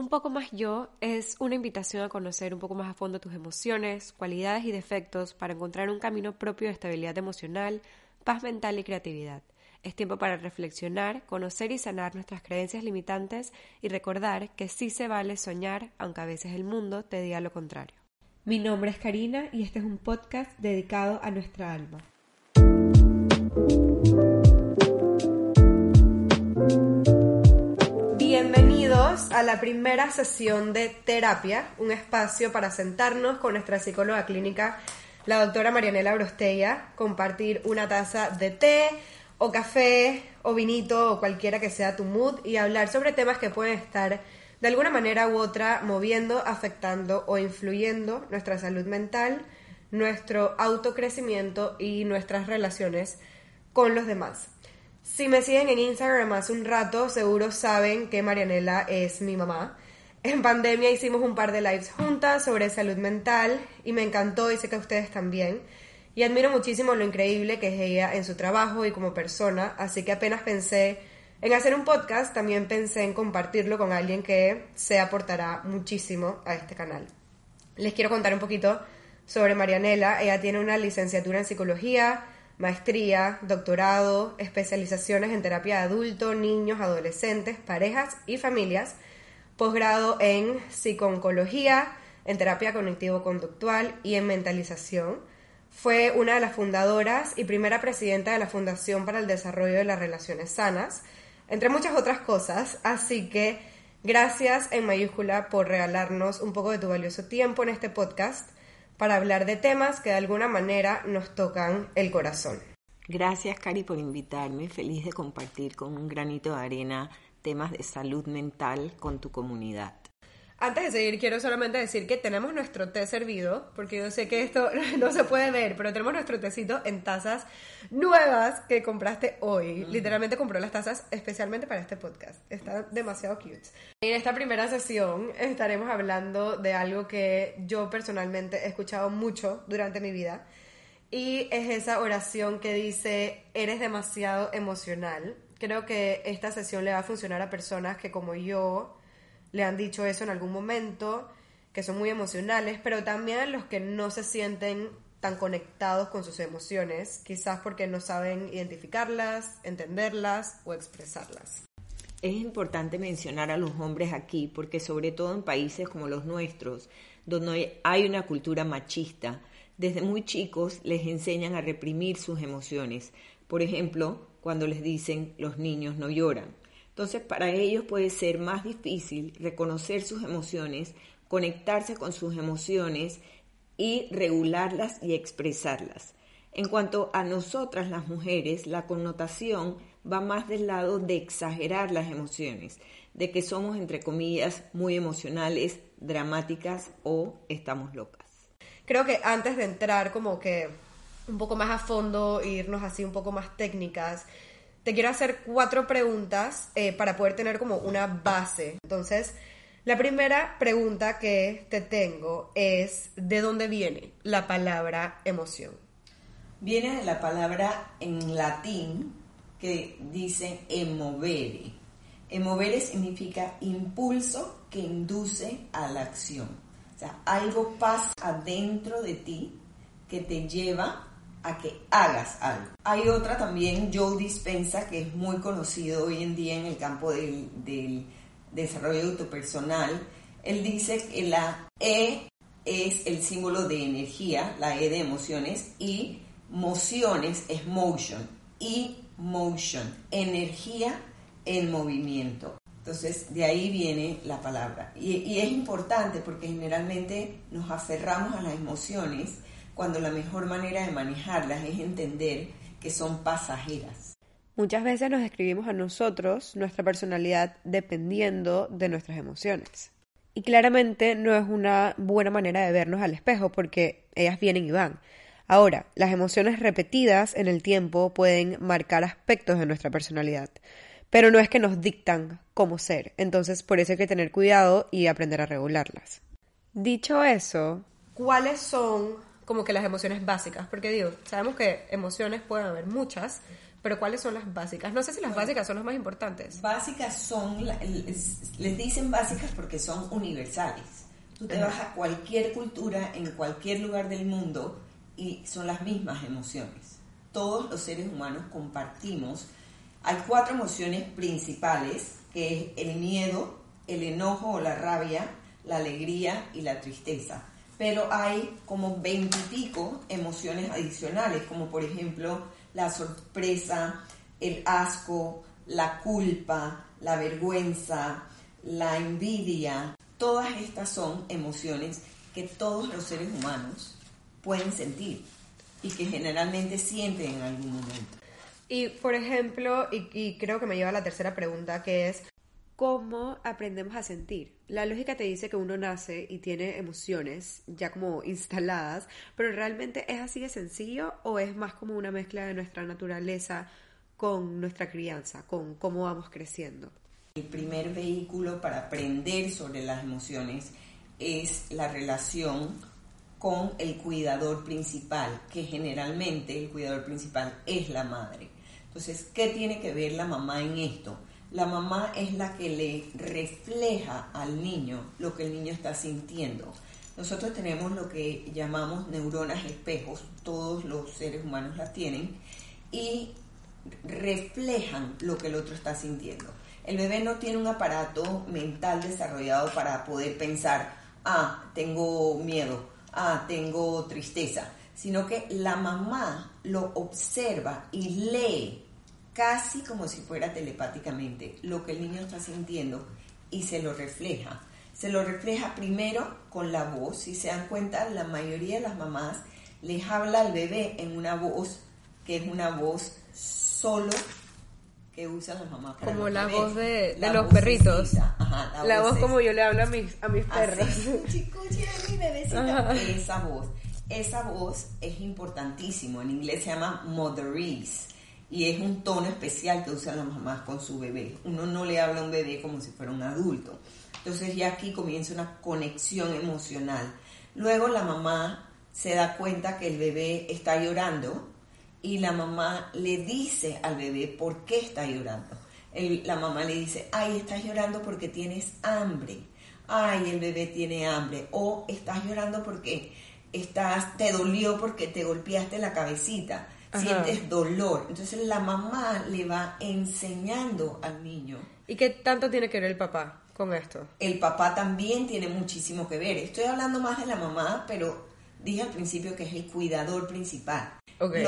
Un poco más yo es una invitación a conocer un poco más a fondo tus emociones, cualidades y defectos para encontrar un camino propio de estabilidad emocional, paz mental y creatividad. Es tiempo para reflexionar, conocer y sanar nuestras creencias limitantes y recordar que sí se vale soñar, aunque a veces el mundo te diga lo contrario. Mi nombre es Karina y este es un podcast dedicado a nuestra alma. A la primera sesión de terapia, un espacio para sentarnos con nuestra psicóloga clínica, la doctora Marianela Brostella, compartir una taza de té o café o vinito o cualquiera que sea tu mood y hablar sobre temas que pueden estar de alguna manera u otra moviendo, afectando o influyendo nuestra salud mental, nuestro autocrecimiento y nuestras relaciones con los demás. Si me siguen en Instagram hace un rato, seguro saben que Marianela es mi mamá. En pandemia hicimos un par de lives juntas sobre salud mental y me encantó y sé que a ustedes también. Y admiro muchísimo lo increíble que es ella en su trabajo y como persona, así que apenas pensé en hacer un podcast, también pensé en compartirlo con alguien que se aportará muchísimo a este canal. Les quiero contar un poquito sobre Marianela. Ella tiene una licenciatura en psicología, maestría, doctorado, especializaciones en terapia de adultos, niños, adolescentes, parejas y familias, posgrado en psicooncología, en terapia cognitivo-conductual y en mentalización. Fue una de las fundadoras y primera presidenta de la Fundación para el Desarrollo de las Relaciones Sanas, entre muchas otras cosas, así que gracias en mayúscula por regalarnos un poco de tu valioso tiempo en este podcast para hablar de temas que de alguna manera nos tocan el corazón. Gracias, Cari, por invitarme. Feliz de compartir con un granito de arena temas de salud mental con tu comunidad. Antes de seguir, quiero solamente decir que tenemos nuestro té servido, porque yo sé que esto no se puede ver, pero tenemos nuestro tecito en tazas nuevas que compraste hoy. Literalmente compró las tazas especialmente para este podcast. Están demasiado cute. En esta primera sesión estaremos hablando de algo que yo personalmente he escuchado mucho durante mi vida. Y es esa oración que dice, eres demasiado emocional. Creo que esta sesión le va a funcionar a personas que como yo le han dicho eso en algún momento, que son muy emocionales, pero también los que no se sienten tan conectados con sus emociones, quizás porque no saben identificarlas, entenderlas o expresarlas. Es importante mencionar a los hombres aquí porque sobre todo en países como los nuestros, donde hay una cultura machista, desde muy chicos les enseñan a reprimir sus emociones. Por ejemplo, cuando les dicen los niños no lloran. Entonces, para ellos puede ser más difícil reconocer sus emociones, conectarse con sus emociones y regularlas y expresarlas. En cuanto a nosotras las mujeres, la connotación va más del lado de exagerar las emociones, de que somos, entre comillas, muy emocionales, dramáticas o estamos locas. Creo que antes de entrar como que un poco más a fondo, irnos así un poco más técnicas, te quiero hacer cuatro preguntas eh, para poder tener como una base. Entonces, la primera pregunta que te tengo es, ¿de dónde viene la palabra emoción? Viene de la palabra en latín que dice emovere. Emovere significa impulso que induce a la acción. O sea, algo pasa adentro de ti que te lleva a que hagas algo. Hay otra también, Joe Dispensa, que es muy conocido hoy en día en el campo del, del desarrollo autopersonal. Él dice que la E es el símbolo de energía, la E de emociones, y mociones es motion, y motion, energía en movimiento. Entonces, de ahí viene la palabra. Y, y es importante porque generalmente nos aferramos a las emociones cuando la mejor manera de manejarlas es entender que son pasajeras. Muchas veces nos describimos a nosotros, nuestra personalidad, dependiendo de nuestras emociones. Y claramente no es una buena manera de vernos al espejo porque ellas vienen y van. Ahora, las emociones repetidas en el tiempo pueden marcar aspectos de nuestra personalidad, pero no es que nos dictan cómo ser, entonces por eso hay que tener cuidado y aprender a regularlas. Dicho eso, ¿cuáles son como que las emociones básicas? Porque digo, sabemos que emociones pueden haber muchas, pero ¿cuáles son las básicas? No sé si las básicas son las más importantes. Básicas son, les dicen básicas porque son universales. Tú te vas a cualquier cultura, en cualquier lugar del mundo, y son las mismas emociones. Todos los seres humanos compartimos. Hay cuatro emociones principales, que es el miedo, el enojo o la rabia, la alegría y la tristeza. Pero hay como veintipico emociones adicionales, como por ejemplo la sorpresa, el asco, la culpa, la vergüenza, la envidia. Todas estas son emociones que todos los seres humanos pueden sentir y que generalmente sienten en algún momento. Y por ejemplo, y, creo que me lleva a la tercera pregunta, que es, ¿cómo aprendemos a sentir? La lógica te dice que uno nace y tiene emociones ya como instaladas, pero ¿realmente es así de sencillo o es más como una mezcla de nuestra naturaleza con nuestra crianza, con cómo vamos creciendo? El primer vehículo para aprender sobre las emociones es la relación con el cuidador principal, que generalmente el cuidador principal es la madre. Entonces, ¿qué tiene que ver la mamá en esto? La mamá es la que le refleja al niño lo que el niño está sintiendo. Nosotros tenemos lo que llamamos neuronas espejos, todos los seres humanos las tienen, y reflejan lo que el otro está sintiendo. El bebé no tiene un aparato mental desarrollado para poder pensar, ah, tengo miedo, ah, tengo tristeza, sino que la mamá lo observa y lee casi como si fuera telepáticamente lo que el niño está sintiendo y se lo refleja. Se lo refleja primero con la voz. Si se dan cuenta, la mayoría de las mamás les habla al bebé en una voz que es una voz solo que usa la mamá. como la voz de, los perritos. la, voz, como yo le hablo a mis, a mis perros. Esa voz. Esa voz es importantísimo. En inglés se llama motherese y es un tono especial que usan las mamás con su bebé. Uno no le habla a un bebé como si fuera un adulto. Entonces ya aquí comienza una conexión emocional. Luego la mamá se da cuenta que el bebé está llorando y la mamá le dice al bebé por qué está llorando. la mamá le dice, ay, estás llorando porque tienes hambre. Ay, el bebé tiene hambre. O estás llorando porque estás, te dolió porque te golpeaste la cabecita. Sientes dolor. Entonces la mamá le va enseñando al niño. ¿Y qué tanto tiene que ver el papá con esto? El papá también tiene muchísimo que ver. Estoy hablando más de la mamá, pero dije al principio que es el cuidador principal. Okay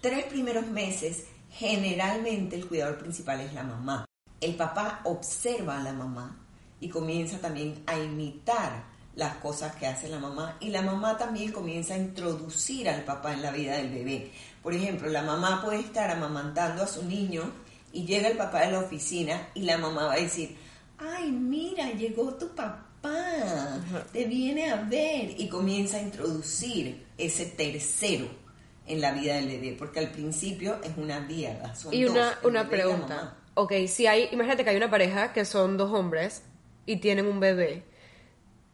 tres primeros meses, generalmente el cuidador principal es la mamá. El papá observa a la mamá y comienza también a imitar las cosas que hace la mamá y la mamá también comienza a introducir al papá en la vida del bebé. Por ejemplo, la mamá puede estar amamantando a su niño y llega el papá de la oficina y la mamá va a decir, ay, mira, llegó tu papá, te viene a ver y comienza a introducir ese tercero en la vida del bebé, porque al principio es una diada. y una, una pregunta. Ok, si hay, imagínate que hay una pareja que son dos hombres y tienen un bebé.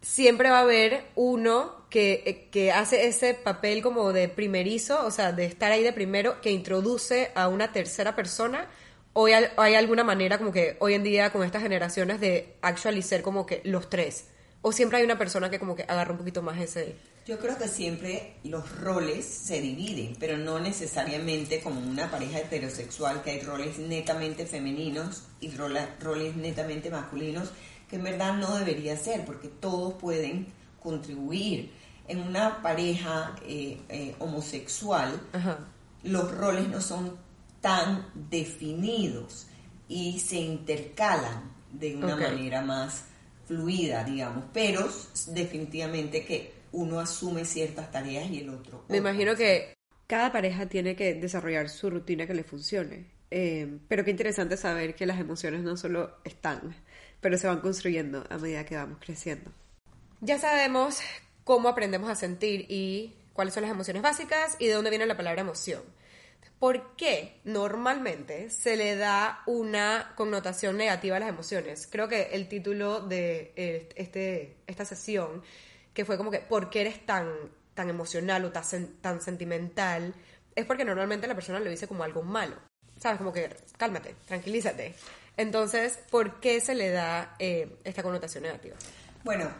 Siempre va a haber uno que, eh, que hace ese papel como de primerizo, o sea, de estar ahí de primero, que introduce a una tercera persona. ¿O hay, hay alguna manera como que hoy en día con estas generaciones de actualizar como que los tres? ¿O siempre hay una persona que como que agarra un poquito más ese... Yo creo que siempre los roles se dividen, pero no necesariamente como una pareja heterosexual, que hay roles netamente femeninos y roles netamente masculinos, que en verdad no debería ser, porque todos pueden contribuir. En una pareja eh, eh, homosexual, los roles no son tan definidos y se intercalan de una manera más fluida, digamos, pero definitivamente que uno asume ciertas tareas y el otro. Me imagino que cada pareja tiene que desarrollar su rutina que le funcione. Eh, pero qué interesante saber que las emociones no solo están, pero se van construyendo a medida que vamos creciendo. Ya sabemos cómo aprendemos a sentir y cuáles son las emociones básicas y de dónde viene la palabra emoción. ¿Por qué normalmente se le da una connotación negativa a las emociones? Creo que el título de eh, este, esta sesión, que fue como que ¿por qué eres tan, tan emocional o tan, tan sentimental? Es porque normalmente la persona lo dice como algo malo. ¿Sabes? Como que cálmate, tranquilízate. Entonces, ¿por qué se le da eh, esta connotación negativa? Bueno,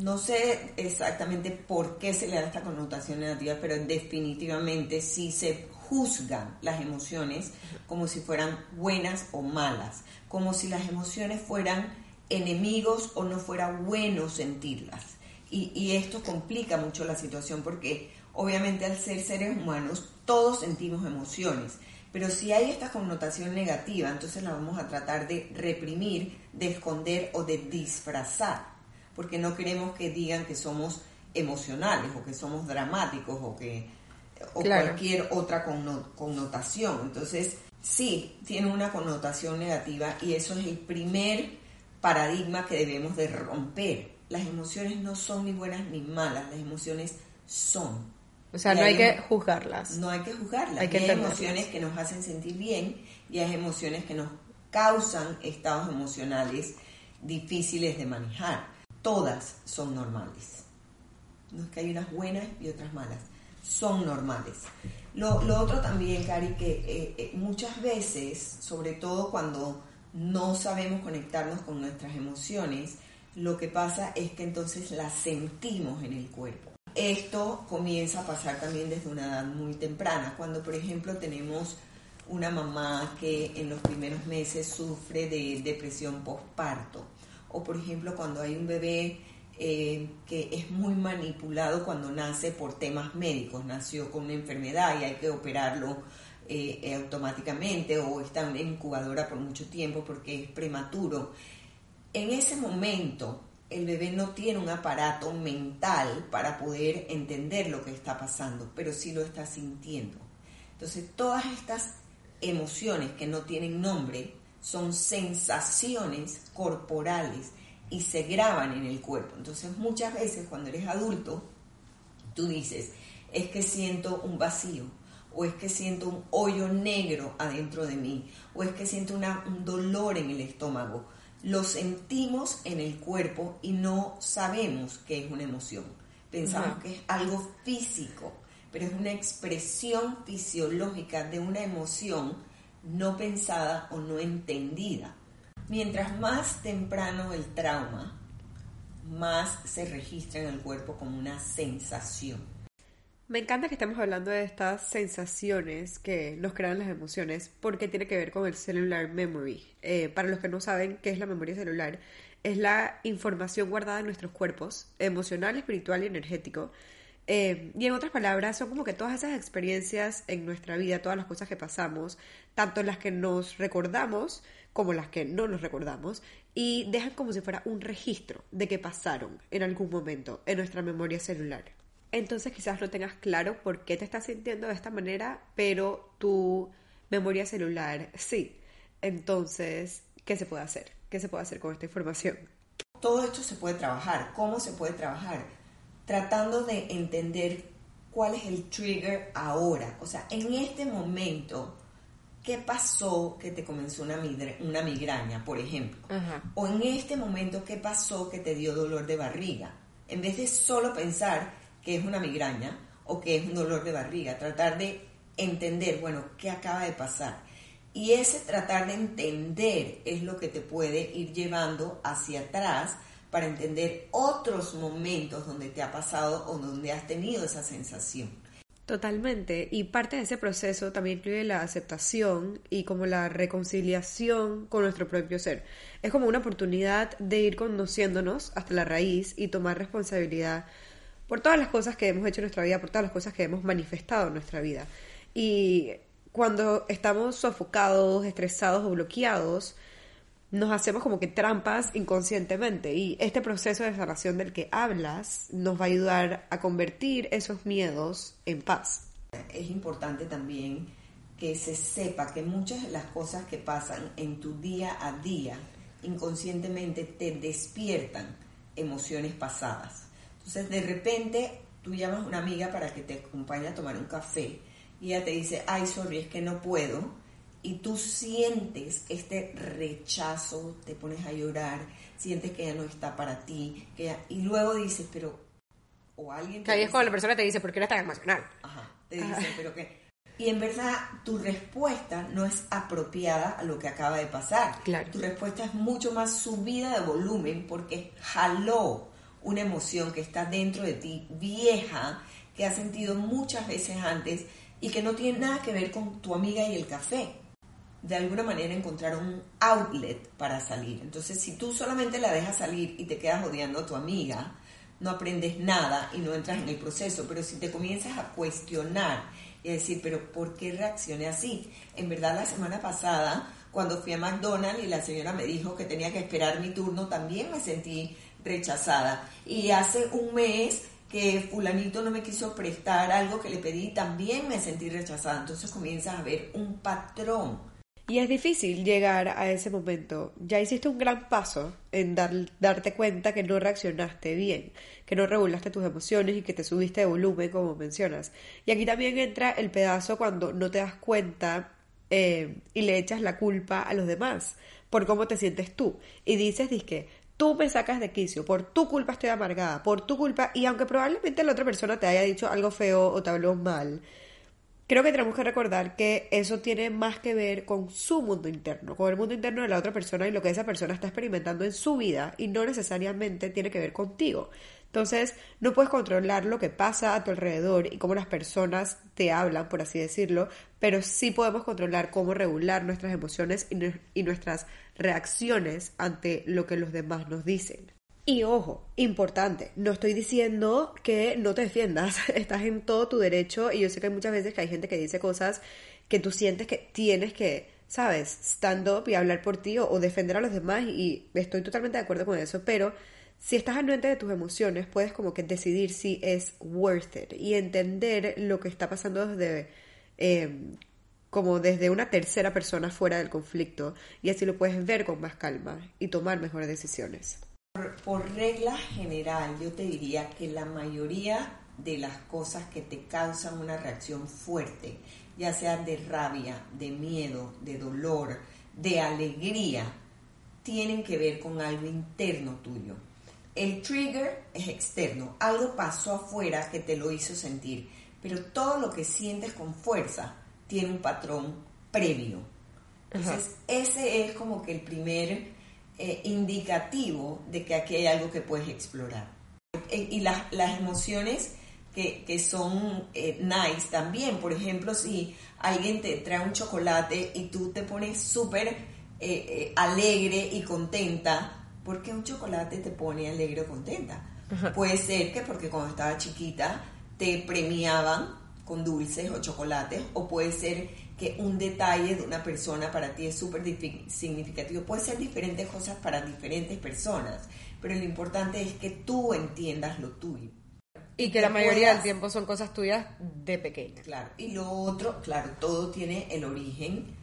no sé exactamente por qué se le da esta connotación negativa, pero definitivamente sí se juzgan las emociones como si fueran buenas o malas, como si las emociones fueran enemigos o no fuera bueno sentirlas. Y, y esto complica mucho la situación porque obviamente al ser seres humanos todos sentimos emociones, pero si hay esta connotación negativa, entonces la vamos a tratar de reprimir, de esconder o de disfrazar porque no queremos que digan que somos emocionales o que somos dramáticos o que o cualquier otra connotación. Entonces, sí, tiene una connotación negativa y eso es el primer paradigma que debemos de romper. Las emociones no son ni buenas ni malas, las emociones son. O sea, no hay, que juzgarlas. No hay que juzgarlas. Hay, hay emociones que nos hacen sentir bien y hay emociones que nos causan estados emocionales difíciles de manejar todas son normales. No es que hay unas buenas y otras malas, son normales. Lo, otro también, Cari, que eh, eh, muchas veces, sobre todo cuando no sabemos conectarnos con nuestras emociones, lo que pasa es que entonces las sentimos en el cuerpo. Esto comienza a pasar también desde una edad muy temprana, cuando por ejemplo tenemos una mamá que en los primeros meses sufre de depresión postparto o por ejemplo cuando hay un bebé eh, que es muy manipulado cuando nace por temas médicos, nació con una enfermedad y hay que operarlo eh, eh, automáticamente o está en incubadora por mucho tiempo porque es prematuro. En ese momento el bebé no tiene un aparato mental para poder entender lo que está pasando, pero sí lo está sintiendo. Entonces todas estas emociones que no tienen nombre son sensaciones corporales y se graban en el cuerpo. Entonces muchas veces cuando eres adulto, tú dices, es que siento un vacío, o es que siento un hoyo negro adentro de mí, o es que siento un dolor en el estómago. Lo sentimos en el cuerpo y no sabemos que es una emoción. Pensamos que es algo físico, pero es una expresión fisiológica de una emoción no pensada o no entendida. Mientras más temprano el trauma, más se registra en el cuerpo como una sensación. Me encanta que estemos hablando de estas sensaciones que nos crean las emociones porque tiene que ver con el cellular memory. Eh, para los que no saben qué es la memoria celular, es la información guardada en nuestros cuerpos, emocional, espiritual y energético, eh, y en otras palabras, son como que todas esas experiencias en nuestra vida, todas las cosas que pasamos, tanto las que nos recordamos como las que no nos recordamos, y dejan como si fuera un registro de que pasaron en algún momento en nuestra memoria celular. Entonces quizás no tengas claro por qué te estás sintiendo de esta manera, pero tu memoria celular sí. Entonces, ¿qué se puede hacer? ¿Qué se puede hacer con esta información? Todo esto se puede trabajar. ¿Cómo se puede trabajar? Tratando de entender cuál es el trigger ahora. O sea, en este momento, ¿qué pasó que te comenzó una, una migraña, por ejemplo? O en este momento, ¿qué pasó que te dio dolor de barriga? En vez de solo pensar que es una migraña o que es un dolor de barriga, tratar de entender, bueno, ¿qué acaba de pasar? Y ese tratar de entender es lo que te puede ir llevando hacia atrás para entender otros momentos donde te ha pasado o donde has tenido esa sensación. Totalmente, y parte de ese proceso también incluye la aceptación y como la reconciliación con nuestro propio ser. Es como una oportunidad de ir conociéndonos hasta la raíz y tomar responsabilidad por todas las cosas que hemos hecho en nuestra vida, por todas las cosas que hemos manifestado en nuestra vida. Y cuando estamos sofocados, estresados o bloqueados, nos hacemos como que trampas inconscientemente y este proceso de sanación del que hablas nos va a ayudar a convertir esos miedos en paz. Es importante también que se sepa que muchas de las cosas que pasan en tu día a día inconscientemente te despiertan emociones pasadas. Entonces de repente tú llamas a una amiga para que te acompañe a tomar un café y ella te dice, ay, sorry, es que no puedo. Y tú sientes este rechazo, te pones a llorar, sientes que ella no está para ti, que y luego dices, pero, o alguien... Que ahí es cuando la persona te dice, ¿por qué eres tan emocional? Ajá, te dice, pero que... Y en verdad tu respuesta no es apropiada a lo que acaba de pasar. Claro. Tu respuesta es mucho más subida de volumen porque jaló una emoción que está dentro de ti, vieja, que has sentido muchas veces antes y que no tiene nada que ver con tu amiga y el café. De alguna manera encontrar un outlet para salir. Entonces, si tú solamente la dejas salir y te quedas odiando a tu amiga, no aprendes nada y no entras en el proceso. Pero si te comienzas a cuestionar y a decir, pero ¿por qué reaccioné así? En verdad, la semana pasada, cuando fui a McDonald's y la señora me dijo que tenía que esperar mi turno, también me sentí rechazada. Y hace un mes que fulanito no me quiso prestar algo que le pedí, también me sentí rechazada. Entonces comienzas a ver un patrón. Y es difícil llegar a ese momento. Ya hiciste un gran paso en dar, darte cuenta que no reaccionaste bien, que no regulaste tus emociones y que te subiste de volumen, como mencionas. Y aquí también entra el pedazo cuando no te das cuenta eh, y le echas la culpa a los demás por cómo te sientes tú. Y dices, que tú me sacas de quicio, por tu culpa estoy amargada, por tu culpa, y aunque probablemente la otra persona te haya dicho algo feo o te habló mal, creo que tenemos que recordar que eso tiene más que ver con su mundo interno, con el mundo interno de la otra persona y lo que esa persona está experimentando en su vida y no necesariamente tiene que ver contigo. Entonces, no puedes controlar lo que pasa a tu alrededor y cómo las personas te hablan, por así decirlo, pero sí podemos controlar cómo regular nuestras emociones y, nuestras reacciones ante lo que los demás nos dicen. Y ojo, importante, no estoy diciendo que no te defiendas, estás en todo tu derecho y yo sé que hay muchas veces que hay gente que dice cosas que tú sientes que tienes que, sabes, stand up y hablar por ti o defender a los demás y estoy totalmente de acuerdo con eso, pero si estás anuente de tus emociones, puedes como que decidir si es worth it y entender lo que está pasando desde em, como desde una tercera persona fuera del conflicto y así lo puedes ver con más calma y tomar mejores decisiones. Por, por regla general, yo te diría que la mayoría de las cosas que te causan una reacción fuerte, ya sea de rabia, de miedo, de dolor, de alegría, tienen que ver con algo interno tuyo. El trigger es externo, algo pasó afuera que te lo hizo sentir, pero todo lo que sientes con fuerza tiene un patrón previo. Entonces, ese es como que el primer eh, indicativo de que aquí hay algo que puedes explorar. E, y las, las emociones que, que son eh, nice también, por ejemplo, si alguien te trae un chocolate y tú te pones súper eh, alegre y contenta, ¿por qué un chocolate te pone alegre o contenta? Puede ser que porque cuando estaba chiquita te premiaban con dulces o chocolates, o puede ser que un detalle de una persona para ti es súper significativo. Puede ser diferentes cosas para diferentes personas, pero lo importante es que tú entiendas lo tuyo. Y que la mayoría del tiempo son cosas tuyas de pequeña. Claro. Y lo otro, claro, todo tiene el origen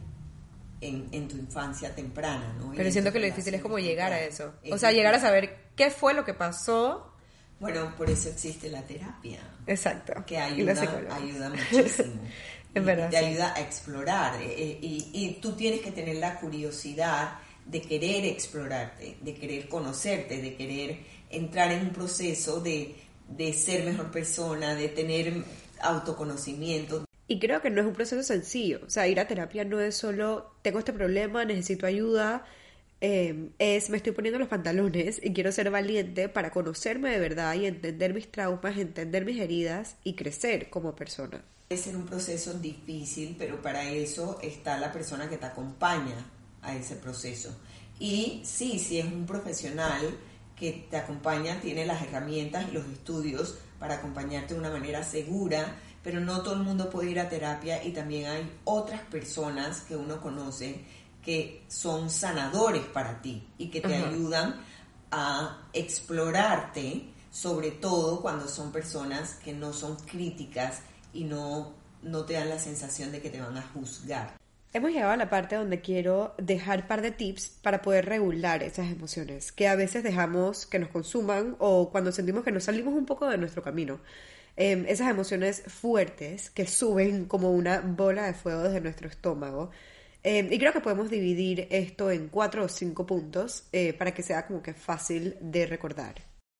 en, tu infancia temprana, ¿no? Pero siento que lo difícil es como llegar a eso. O sea, llegar a saber qué fue lo que pasó. Bueno, por eso existe la terapia. Exacto. Que ayuda, ayuda muchísimo. Es verdad. Te ayuda a explorar. Eh, eh, y, y tú tienes que tener la curiosidad de querer explorarte, de querer conocerte, de querer entrar en un proceso de, de ser mejor persona, de tener autoconocimiento, y creo que no es un proceso sencillo. O sea, ir a terapia no es solo, tengo este problema, necesito ayuda. Eh, es, me estoy poniendo los pantalones y quiero ser valiente para conocerme de verdad y entender mis traumas, entender mis heridas y crecer como persona. Puede ser un proceso difícil, pero para eso está la persona que te acompaña a ese proceso. Y sí, si es un profesional que te acompaña, tiene las herramientas y los estudios para acompañarte de una manera segura pero no todo el mundo puede ir a terapia y también hay otras personas que uno conoce que son sanadores para ti y que te ayudan a explorarte, sobre todo cuando son personas que no son críticas y no no te dan la sensación de que te van a juzgar. Hemos llegado a la parte donde quiero dejar par de tips para poder regular esas emociones que a veces dejamos que nos consuman o cuando sentimos que nos salimos un poco de nuestro camino. Em, esas emociones fuertes que suben como una bola de fuego desde nuestro estómago. Em, y creo que podemos dividir esto en cuatro o cinco puntos eh, para que sea como que fácil de recordar.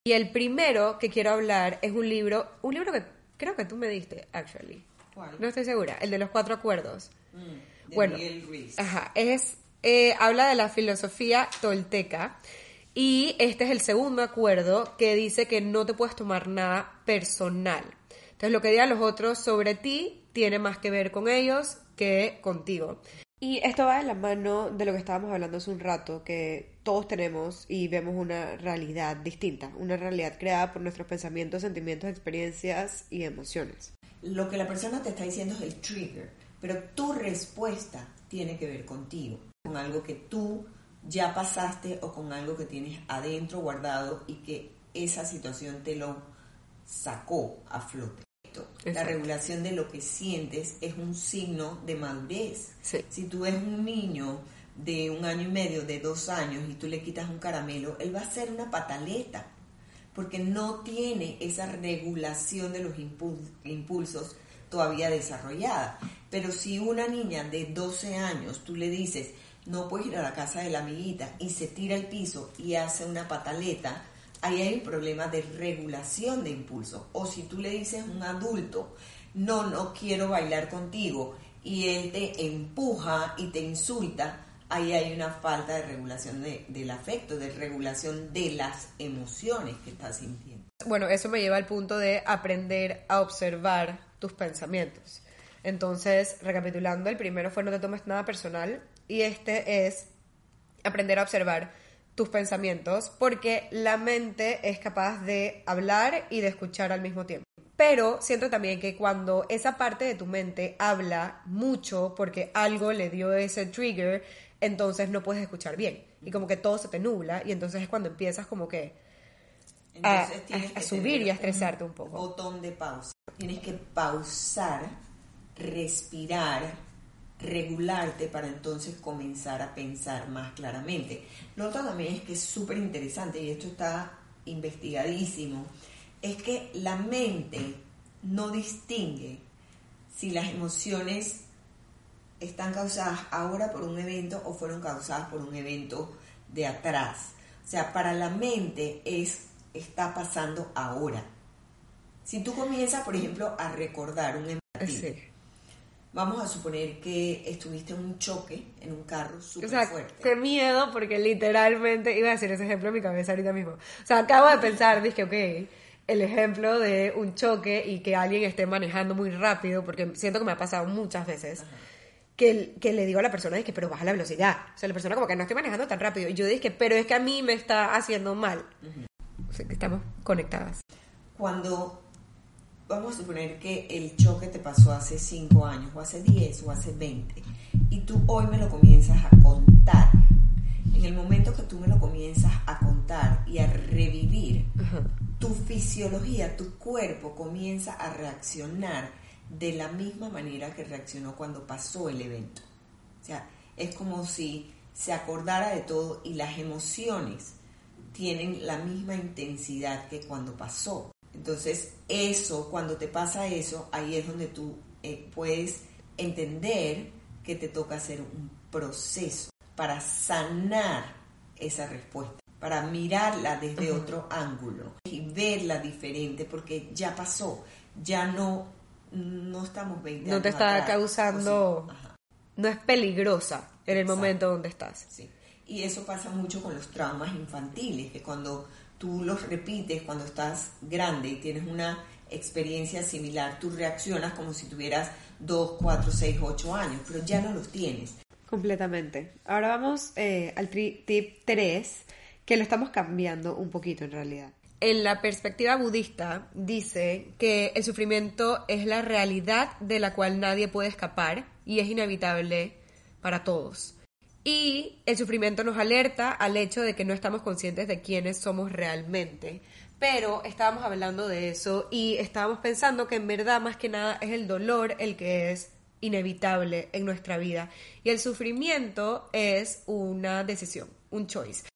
Y el primero que quiero hablar es un libro, un libro que creo que tú me diste, actually. ¿Cuál? No estoy segura, el de los cuatro acuerdos. Mm, de Bueno, Miguel Ruiz. Ajá, es, eh, habla de la filosofía tolteca y este es el segundo acuerdo que dice que no te puedes tomar nada personal. Entonces lo que digan los otros sobre ti tiene más que ver con ellos que contigo. Y esto va de la mano de lo que estábamos hablando hace un rato, que todos tenemos y vemos una realidad distinta, una realidad creada por nuestros pensamientos, sentimientos, experiencias y emociones. Lo que la persona te está diciendo es el trigger, pero tu respuesta tiene que ver contigo, con algo que tú ya pasaste o con algo que tienes adentro guardado y que esa situación te lo sacó a flote. La regulación de lo que sientes es un signo de madurez. Sí. Si tú ves un niño de un año y medio, de dos años, y tú le quitas un caramelo, él va a ser una pataleta, porque no tiene esa regulación de los impul- impulsos todavía desarrollada. Pero si una niña de 12 años, tú le dices, no puedes ir a la casa de la amiguita, y se tira al piso y hace una pataleta, ahí hay un problema de regulación de impulsos. O si tú le dices a un adulto, no, no quiero bailar contigo, y él te empuja y te insulta, ahí hay una falta de regulación de- del afecto, de regulación de las emociones que estás sintiendo. Bueno, eso me lleva al punto de aprender a observar tus pensamientos. Entonces, recapitulando, el primero fue no te tomes nada personal y este es aprender a observar tus pensamientos porque la mente es capaz de hablar y de escuchar al mismo tiempo. Pero siento también que cuando esa parte de tu mente habla mucho porque algo le dio ese trigger, entonces no puedes escuchar bien. Y como que todo se te nubla y entonces es cuando empiezas como que a- subir y a estresarte un poco. Botón de pausa. Tienes que pausar, respirar, regularte para entonces comenzar a pensar más claramente. Lo otro también es que es súper interesante y esto está investigadísimo, es que la mente no distingue si las emociones están causadas ahora por un evento o fueron causadas por un evento de atrás. O sea, para la mente es está pasando ahora. Si tú comienzas, por ejemplo, a recordar un evento, Sí. Vamos a suponer que estuviste en un choque en un carro O súper sea, fuerte. qué miedo, porque literalmente iba a decir ese ejemplo en mi cabeza ahorita mismo. O sea, acabo de pensar, dije, ok, el ejemplo de un choque y que alguien esté manejando muy rápido, porque siento que me ha pasado muchas veces, que, que le digo a la persona, dije, pero baja la velocidad. O sea, la persona como que no estoy manejando tan rápido. Y yo dije, pero es que a mí me está haciendo mal. O sea, que estamos conectadas. Cuando vamos a suponer que el choque te pasó hace 5 años, o hace 10, o hace 20, y tú hoy me lo comienzas a contar. En el momento que tú me lo comienzas a contar y a revivir, tu fisiología, tu cuerpo comienza a reaccionar de la misma manera que reaccionó cuando pasó el evento. O sea, es como si se acordara de todo y las emociones tienen la misma intensidad que cuando pasó. Entonces, eso, cuando te pasa eso, ahí es donde tú eh, puedes entender que te toca hacer un proceso para sanar esa respuesta, para mirarla desde otro ángulo y verla diferente porque ya pasó, ya no, no estamos 20 No te está atrás, causando... o. No es peligrosa en el Exacto. momento donde estás. Sí. Y eso pasa mucho con los traumas infantiles, que cuando tú los repites, cuando estás grande y tienes una experiencia similar, tú reaccionas como si tuvieras 2, 4, 6, 8 años, pero ya no los tienes. Completamente. Ahora vamos eh, al tip 3, que lo estamos cambiando un poquito en realidad. En la perspectiva budista dice que el sufrimiento es la realidad de la cual nadie puede escapar y es inevitable para todos. Y el sufrimiento nos alerta al hecho de que no estamos conscientes de quiénes somos realmente. Pero estábamos hablando de eso y estábamos pensando que en verdad más que nada es el dolor el que es inevitable en nuestra vida. Y el sufrimiento es una decisión, un choice.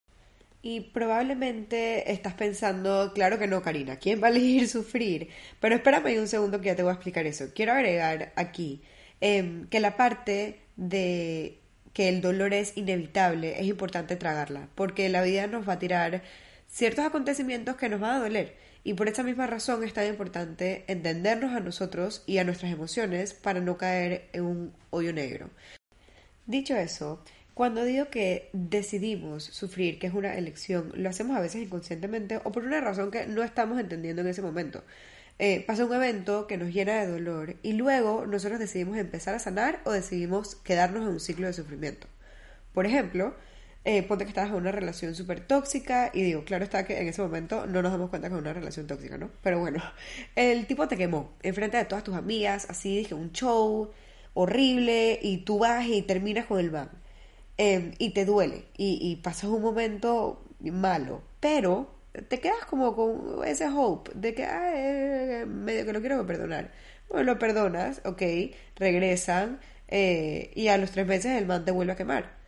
Y probablemente estás pensando, claro que no, Karina, ¿quién va a elegir sufrir? Pero espérame un segundo que ya te voy a explicar eso. Quiero agregar aquí em, que la parte de que el dolor es inevitable, es importante tragarla, porque la vida nos va a tirar ciertos acontecimientos que nos van a doler. Y por esa misma razón es tan importante entendernos a nosotros y a nuestras emociones para no caer en un hoyo negro. Dicho eso, cuando digo que decidimos sufrir, que es una elección, lo hacemos a veces inconscientemente o por una razón que no estamos entendiendo en ese momento. Eh, pasa un evento que nos llena de dolor y luego nosotros decidimos empezar a sanar o decidimos quedarnos en un ciclo de sufrimiento. Por ejemplo, eh, ponte que estabas en una relación súper tóxica y digo, claro está que en ese momento no nos damos cuenta que es una relación tóxica, ¿no? Pero bueno, el tipo te quemó enfrente de todas tus amigas, así dije, un show horrible y tú vas y terminas con el van em, y te duele y, y pasas un momento malo, pero te quedas como con ese hope de que, ay, medio que lo quiero perdonar. Bueno, lo perdonas, ok, regresan eh, y a los tres meses el man te vuelve a quemar.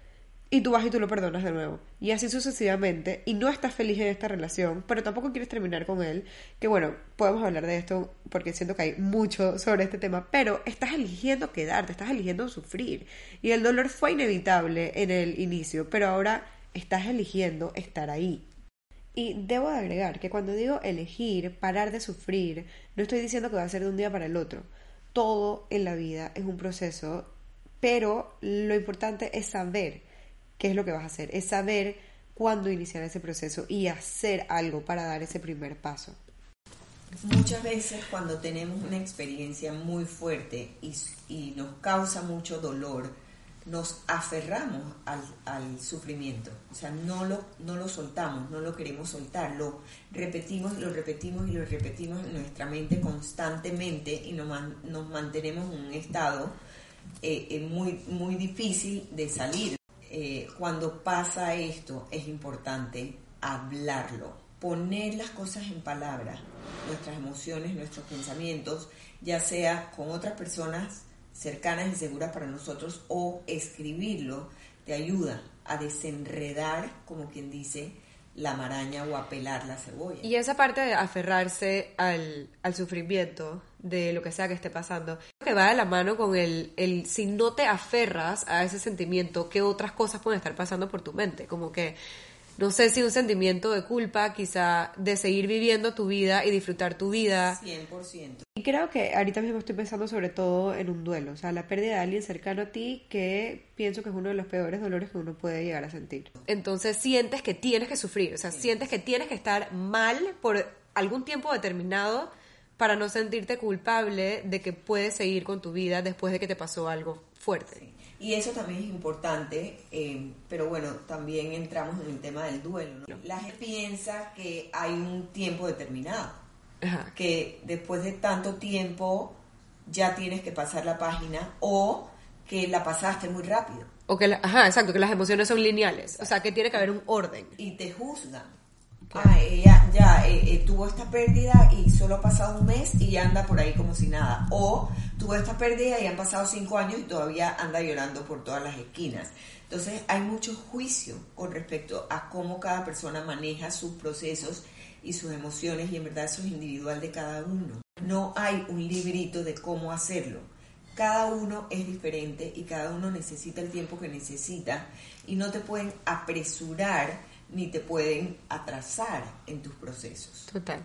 Y tú vas y tú lo perdonas de nuevo. Y así sucesivamente. Y no estás feliz en esta relación, pero tampoco quieres terminar con él. Que bueno, podemos hablar de esto porque siento que hay mucho sobre este tema. Pero estás eligiendo quedarte, estás eligiendo sufrir. Y el dolor fue inevitable en el inicio, pero ahora estás eligiendo estar ahí. Y debo de agregar que cuando digo elegir, parar de sufrir, no estoy diciendo que va a ser de un día para el otro. Todo en la vida es un proceso, pero lo importante es saber qué es lo que vas a hacer, es saber cuándo iniciar ese proceso y hacer algo para dar ese primer paso. Muchas veces cuando tenemos una experiencia muy fuerte y, y nos causa mucho dolor, nos aferramos al, sufrimiento, o sea, no lo, no lo soltamos, no lo queremos soltar, lo repetimos, lo repetimos y lo repetimos en nuestra mente constantemente y nos, nos mantenemos en un estado eh, eh, muy, muy difícil de salir. Eh, cuando pasa esto es importante hablarlo, poner las cosas en palabras, nuestras emociones, nuestros pensamientos, ya sea con otras personas, cercanas y seguras para nosotros o escribirlo te ayuda a desenredar, como quien dice, la maraña o a pelar la cebolla. Y esa parte de aferrarse al, al sufrimiento de lo que sea que esté pasando, que va de la mano con el, el si no te aferras a ese sentimiento, ¿qué otras cosas pueden estar pasando por tu mente? Como que no sé si un sentimiento de culpa, quizá de seguir viviendo tu vida y disfrutar tu vida. 100%. Y creo que ahorita mismo estoy pensando sobre todo en un duelo, o sea, la pérdida de alguien cercano a ti que pienso que es uno de los peores dolores que uno puede llegar a sentir. Entonces sientes que tienes que sufrir, o sea, sientes que tienes que estar mal por algún tiempo determinado para no sentirte culpable de que puedes seguir con tu vida después de que te pasó algo fuerte. Y eso también es importante, eh, pero bueno, también entramos en el tema del duelo. La gente piensa que hay un tiempo determinado, que después de tanto tiempo ya tienes que pasar la página o que la pasaste muy rápido. O que, ajá, exacto, que las emociones son lineales, o sea, que tiene que haber un orden. Y te juzgan eh, tuvo esta pérdida y solo ha pasado un mes y anda por ahí como si nada. O tuvo esta pérdida y han pasado cinco años y todavía anda llorando por todas las esquinas. Entonces hay mucho juicio con respecto a cómo cada persona maneja sus procesos y sus emociones y en verdad eso es individual de cada uno. No hay un librito de cómo hacerlo. Cada uno es diferente y cada uno necesita el tiempo que necesita y no te pueden apresurar ni te pueden atrasar en tus procesos. Total.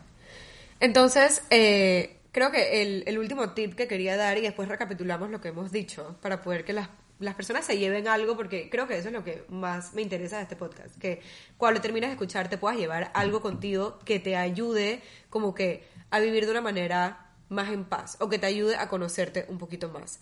Entonces, eh, creo que el, el, último tip que quería dar y después recapitulamos lo que hemos dicho para poder que las, las, personas se lleven algo, porque creo que eso es lo que más me interesa de este podcast, que cuando termines de escuchar te puedas llevar algo contigo que te ayude como que a vivir de una manera más en paz o que te ayude a conocerte un poquito más.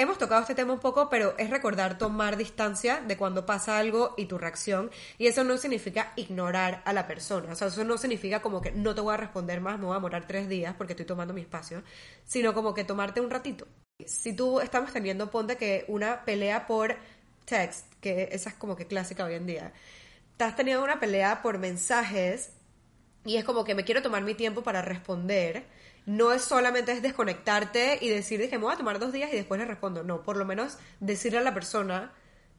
Hemos tocado este tema un poco, pero es recordar tomar distancia de cuando pasa algo y tu reacción. Y eso no significa ignorar a la persona. O sea, eso no significa como que no te voy a responder más, me voy a morar tres días porque estoy tomando mi espacio. Sino como que tomarte un ratito. Si tú estamos teniendo, ponte que una pelea por text, que esa es como que clásica hoy en día, te has tenido una pelea por mensajes y es como que me quiero tomar mi tiempo para responder. No es solamente es desconectarte y decir, dije, me voy a tomar dos días y después le respondo. No, por lo menos decirle a la persona,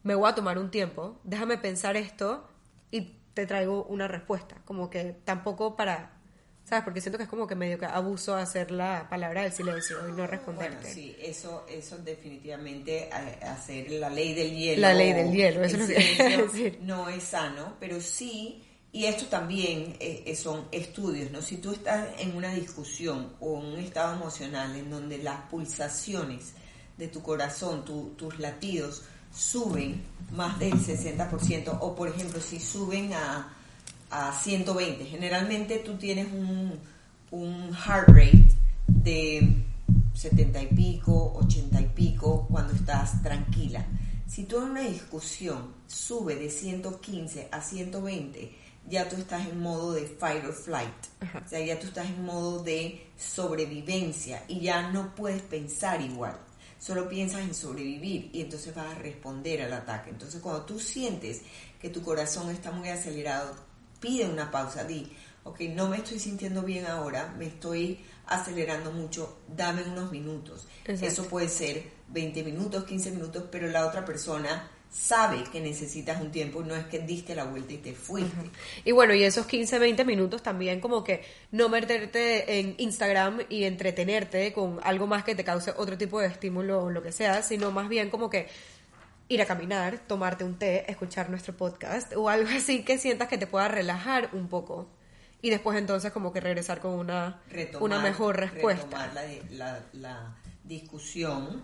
me voy a tomar un tiempo, déjame pensar esto y te traigo una respuesta. Como que tampoco para ¿Sabes? Porque siento que es como que medio que abuso hacer la palabra del silencio y no responderte. Bueno, sí, eso, eso definitivamente eh, hacer la ley del hielo. La ley del hielo, eso es lo que decir. No es sano, pero sí, y esto también eh, eh, son estudios, ¿no? Si tú estás en una discusión o en un estado emocional en donde las pulsaciones de tu corazón, tus latidos, suben más del 60%, o por ejemplo, si suben a a 120. Generalmente tú tienes un, un heart rate de 70 y pico, 80 y pico cuando estás tranquila. Si tú en una discusión sube de 115 a 120, ya tú estás en modo de fight or flight. O sea, ya tú estás en modo de sobrevivencia y ya no puedes pensar igual. Solo piensas en sobrevivir y entonces vas a responder al ataque. Entonces, cuando tú sientes que tu corazón está muy acelerado, pide una pausa, di, ok, no me estoy sintiendo bien ahora, me estoy acelerando mucho, dame unos minutos. Eso puede ser 20 minutos, 15 minutos, pero la otra persona sabe que necesitas un tiempo, no es que diste la vuelta y te fuiste. Y bueno, y esos 15, 20 minutos también como que no meterte en Instagram y entretenerte con algo más que te cause otro tipo de estímulo o lo que sea, sino más bien como que ir a caminar, tomarte un té, escuchar nuestro podcast o algo así que sientas que te pueda relajar un poco. Y después entonces como que regresar con una, una mejor respuesta. Retomar la, la, discusión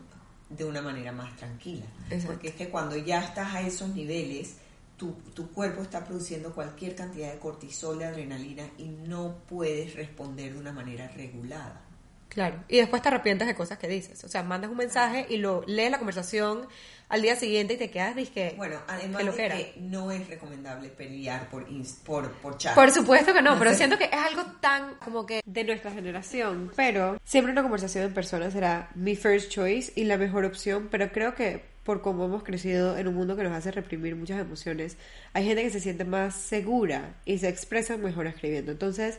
de una manera más tranquila. Porque es que cuando ya estás a esos niveles, tu, tu, cuerpo está produciendo cualquier cantidad de cortisol, de adrenalina y no puedes responder de una manera regulada. Claro, y después te arrepientes de cosas que dices. O sea, mandas un mensaje y lo lees la conversación al día siguiente y te quedas, dije, bueno, además de que no es recomendable pelear por, por, por chat. Por supuesto que no, pero siento que es algo tan como que de nuestra generación. Pero siempre una conversación en persona será mi first choice y la mejor opción, pero creo que por cómo hemos crecido en un mundo que nos hace reprimir muchas emociones, hay gente que se siente más segura y se expresa mejor escribiendo. Entonces,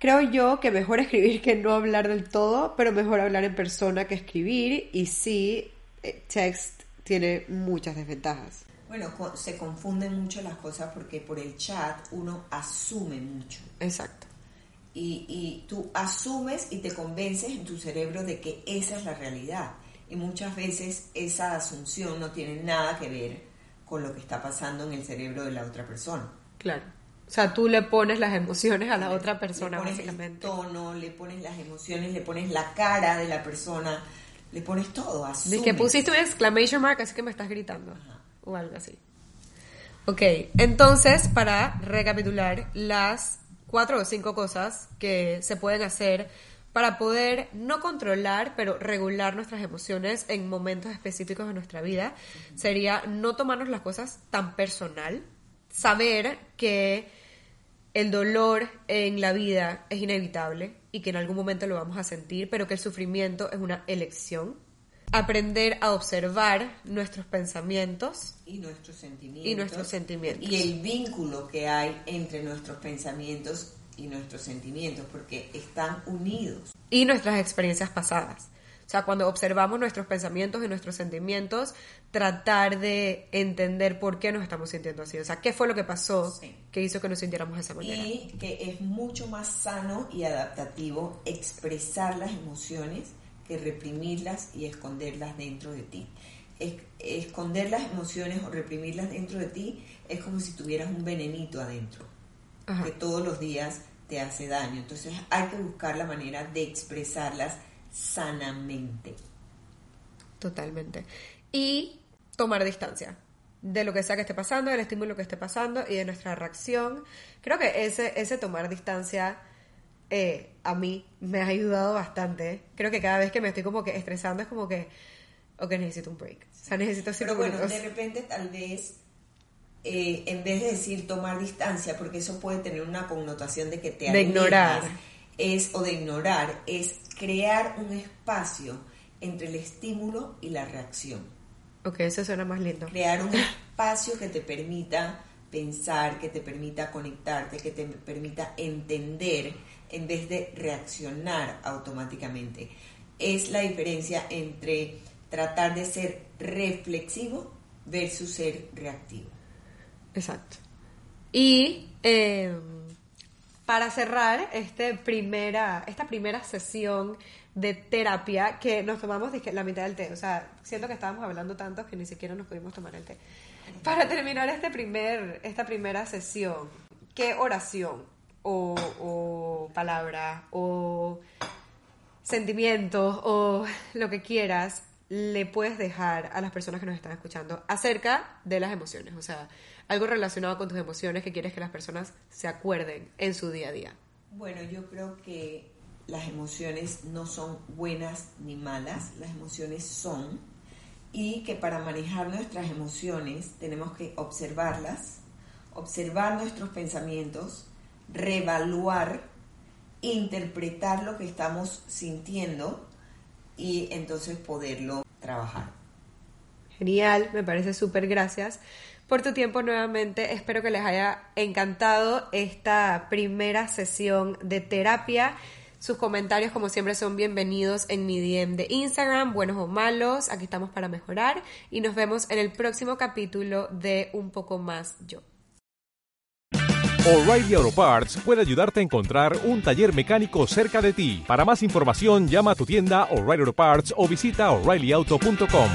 creo yo que mejor escribir que no hablar del todo, pero mejor hablar en persona que escribir y sí, eh, text tiene muchas desventajas. Bueno, se confunden mucho las cosas porque por el chat uno asume mucho. Exacto. Y, y tú asumes y te convences en tu cerebro de que esa es la realidad. Y muchas veces esa asunción no tiene nada que ver con lo que está pasando en el cerebro de la otra persona. Claro. O sea, tú le pones las emociones a la otra persona, le pones básicamente. El tono, le pones las emociones, le pones la cara de la persona le pones todo. De que pusiste un exclamation mark, así que me estás gritando. O algo así. Ok, entonces, para recapitular, las cuatro o cinco cosas que se pueden hacer para poder no controlar, pero regular nuestras emociones en momentos específicos de nuestra vida, sería no tomarnos las cosas tan personal, saber que el dolor en la vida es inevitable y que en algún momento lo vamos a sentir, pero que el sufrimiento es una elección. Aprender a observar nuestros pensamientos y nuestros sentimientos. Y nuestros sentimientos. Y el vínculo que hay entre nuestros pensamientos y nuestros sentimientos, porque están unidos. Y nuestras experiencias pasadas. O sea, cuando observamos nuestros pensamientos y nuestros sentimientos, tratar de entender por qué nos estamos sintiendo así. O sea, qué fue lo que pasó que hizo que nos sintiéramos de esa manera. Y que es mucho más sano y adaptativo expresar las emociones que reprimirlas y esconderlas dentro de ti. esconder las emociones o reprimirlas dentro de ti es como si tuvieras un venenito adentro, que todos los días te hace daño. Entonces hay que buscar la manera de expresarlas sanamente. Totalmente. Y tomar distancia de lo que sea que esté pasando, del estímulo que esté pasando y de nuestra reacción. Creo que ese, ese tomar distancia eh, a mí me ha ayudado bastante. Creo que cada vez que me estoy como que estresando es como que, ok, necesito un break. O sea, necesito Pero bueno, de repente tal vez, eh, en vez de decir tomar distancia, porque eso puede tener una connotación de que te De ignorar. Es, o de ignorar, es crear un espacio entre el estímulo y la reacción. Ok, eso suena más lindo. Crear un espacio que te permita pensar, que te permita conectarte, que te permita entender en vez de reaccionar automáticamente. Es la diferencia entre tratar de ser reflexivo versus ser reactivo. Exacto. Y eh, para cerrar este primera, esta primera sesión de terapia que nos tomamos la mitad del té. O sea, siento que estábamos hablando tanto que ni siquiera nos pudimos tomar el té. Para terminar este primer, esta primera sesión, ¿qué oración o, o palabra o sentimientos o lo que quieras le puedes dejar a las personas que nos están escuchando acerca de las emociones? O sea, algo relacionado con tus emociones que quieres que las personas se acuerden en su día a día. Bueno, yo creo que las emociones no son buenas ni malas, las emociones son y que para manejar nuestras emociones tenemos que observarlas, observar nuestros pensamientos, reevaluar, interpretar lo que estamos sintiendo y entonces poderlo trabajar. Genial, me parece súper gracias por tu tiempo nuevamente. Espero que les haya encantado esta primera sesión de terapia. Sus comentarios, como siempre, son bienvenidos en mi DM de Instagram, buenos o malos. Aquí estamos para mejorar y nos vemos en el próximo capítulo de Un poco más yo. O'Reilly Auto Parts puede ayudarte a encontrar un taller mecánico cerca de ti. Para más información, llama a tu tienda O'Reilly Auto Parts o visita oreillyauto.com.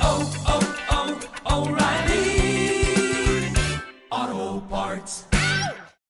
parts.